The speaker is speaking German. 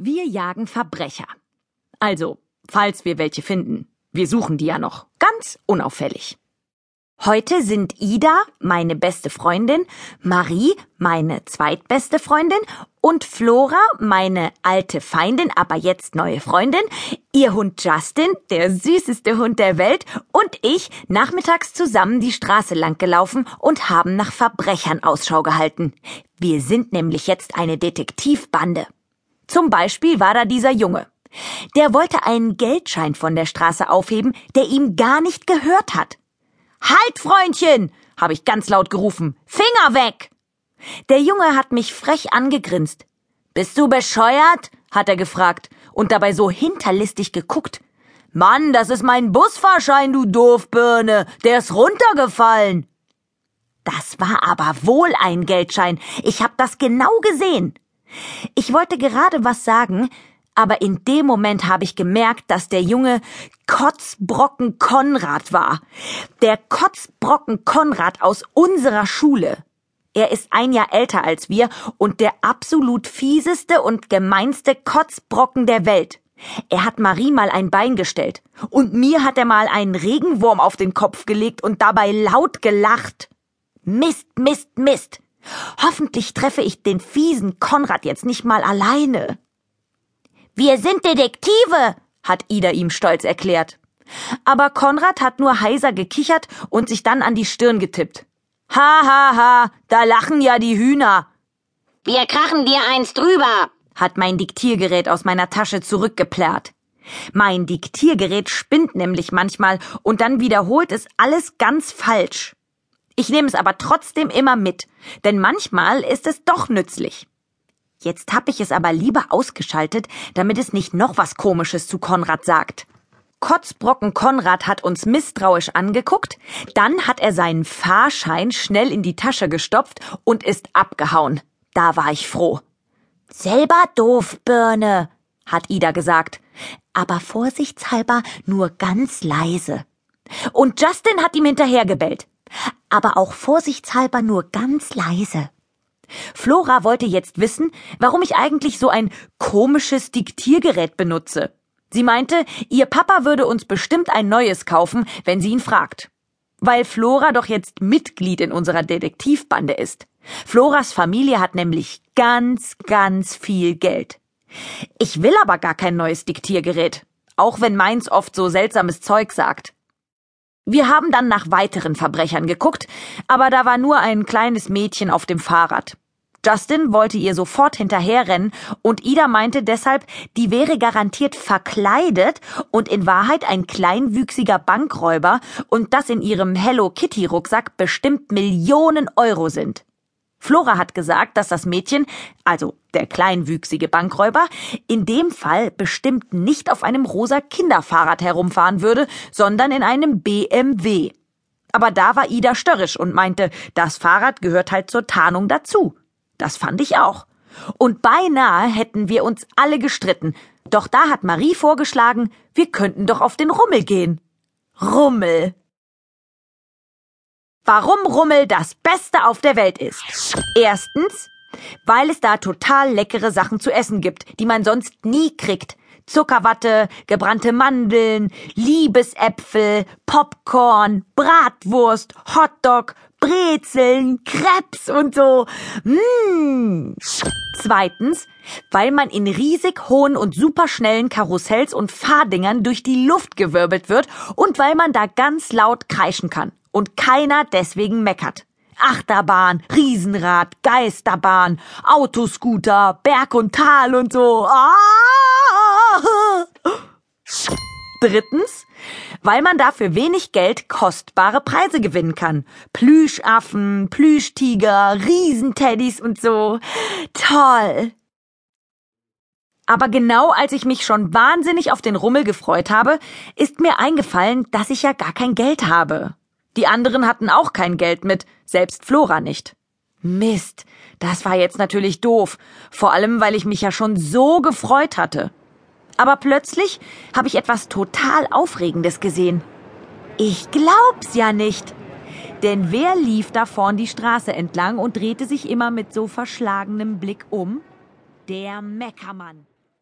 Wir jagen Verbrecher. Also, falls wir welche finden. Wir suchen die ja noch. Ganz unauffällig. Heute sind Ida, meine beste Freundin, Marie, meine zweitbeste Freundin und Flora, meine alte Feindin, aber jetzt neue Freundin, ihr Hund Justin, der süßeste Hund der Welt, und ich nachmittags zusammen die Straße lang gelaufen und haben nach Verbrechern Ausschau gehalten. Wir sind nämlich jetzt eine Detektivbande. Zum Beispiel war da dieser Junge. Der wollte einen Geldschein von der Straße aufheben, der ihm gar nicht gehört hat. Halt, Freundchen! habe ich ganz laut gerufen. Finger weg! Der Junge hat mich frech angegrinst. Bist du bescheuert? hat er gefragt und dabei so hinterlistig geguckt. Mann, das ist mein Busfahrschein, du Doofbirne. Der ist runtergefallen. Das war aber wohl ein Geldschein. Ich hab das genau gesehen. Ich wollte gerade was sagen, aber in dem Moment habe ich gemerkt, dass der Junge Kotzbrocken Konrad war. Der Kotzbrocken Konrad aus unserer Schule. Er ist ein Jahr älter als wir und der absolut fieseste und gemeinste Kotzbrocken der Welt. Er hat Marie mal ein Bein gestellt und mir hat er mal einen Regenwurm auf den Kopf gelegt und dabei laut gelacht. Mist, Mist, Mist. Hoffentlich treffe ich den fiesen Konrad jetzt nicht mal alleine. Wir sind Detektive, hat Ida ihm stolz erklärt. Aber Konrad hat nur heiser gekichert und sich dann an die Stirn getippt. Ha, ha, ha, da lachen ja die Hühner. Wir krachen dir eins drüber, hat mein Diktiergerät aus meiner Tasche zurückgeplärrt. Mein Diktiergerät spinnt nämlich manchmal und dann wiederholt es alles ganz falsch. Ich nehme es aber trotzdem immer mit, denn manchmal ist es doch nützlich. Jetzt hab ich es aber lieber ausgeschaltet, damit es nicht noch was Komisches zu Konrad sagt. Kotzbrocken Konrad hat uns misstrauisch angeguckt, dann hat er seinen Fahrschein schnell in die Tasche gestopft und ist abgehauen. Da war ich froh. Selber doof, Birne, hat Ida gesagt, aber vorsichtshalber nur ganz leise. Und Justin hat ihm hinterhergebellt, aber auch vorsichtshalber nur ganz leise. Flora wollte jetzt wissen, warum ich eigentlich so ein komisches Diktiergerät benutze. Sie meinte, ihr Papa würde uns bestimmt ein neues kaufen, wenn sie ihn fragt. Weil Flora doch jetzt Mitglied in unserer Detektivbande ist. Floras Familie hat nämlich ganz, ganz viel Geld. Ich will aber gar kein neues Diktiergerät, auch wenn meins oft so seltsames Zeug sagt. Wir haben dann nach weiteren Verbrechern geguckt, aber da war nur ein kleines Mädchen auf dem Fahrrad. Justin wollte ihr sofort hinterherrennen und Ida meinte deshalb, die wäre garantiert verkleidet und in Wahrheit ein kleinwüchsiger Bankräuber und dass in ihrem Hello Kitty Rucksack bestimmt Millionen Euro sind. Flora hat gesagt, dass das Mädchen, also der kleinwüchsige Bankräuber, in dem Fall bestimmt nicht auf einem rosa Kinderfahrrad herumfahren würde, sondern in einem BMW. Aber da war Ida störrisch und meinte, das Fahrrad gehört halt zur Tarnung dazu. Das fand ich auch. Und beinahe hätten wir uns alle gestritten. Doch da hat Marie vorgeschlagen, wir könnten doch auf den Rummel gehen. Rummel. Warum Rummel das Beste auf der Welt ist. Erstens, weil es da total leckere Sachen zu essen gibt, die man sonst nie kriegt. Zuckerwatte, gebrannte Mandeln, Liebesäpfel, Popcorn, Bratwurst, Hotdog, Brezeln, Krebs und so. Mmh. Zweitens, weil man in riesig hohen und superschnellen Karussells und Fahrdingern durch die Luft gewirbelt wird und weil man da ganz laut kreischen kann und keiner deswegen meckert. Achterbahn, Riesenrad, Geisterbahn, Autoscooter, Berg und Tal und so. Ah! Drittens, weil man dafür wenig Geld kostbare Preise gewinnen kann. Plüschaffen, Plüschtiger, Riesenteddys und so. Toll. Aber genau als ich mich schon wahnsinnig auf den Rummel gefreut habe, ist mir eingefallen, dass ich ja gar kein Geld habe. Die anderen hatten auch kein Geld mit, selbst Flora nicht. Mist, das war jetzt natürlich doof, vor allem weil ich mich ja schon so gefreut hatte. Aber plötzlich habe ich etwas total Aufregendes gesehen. Ich glaub's ja nicht. Denn wer lief da vorn die Straße entlang und drehte sich immer mit so verschlagenem Blick um? Der Meckermann.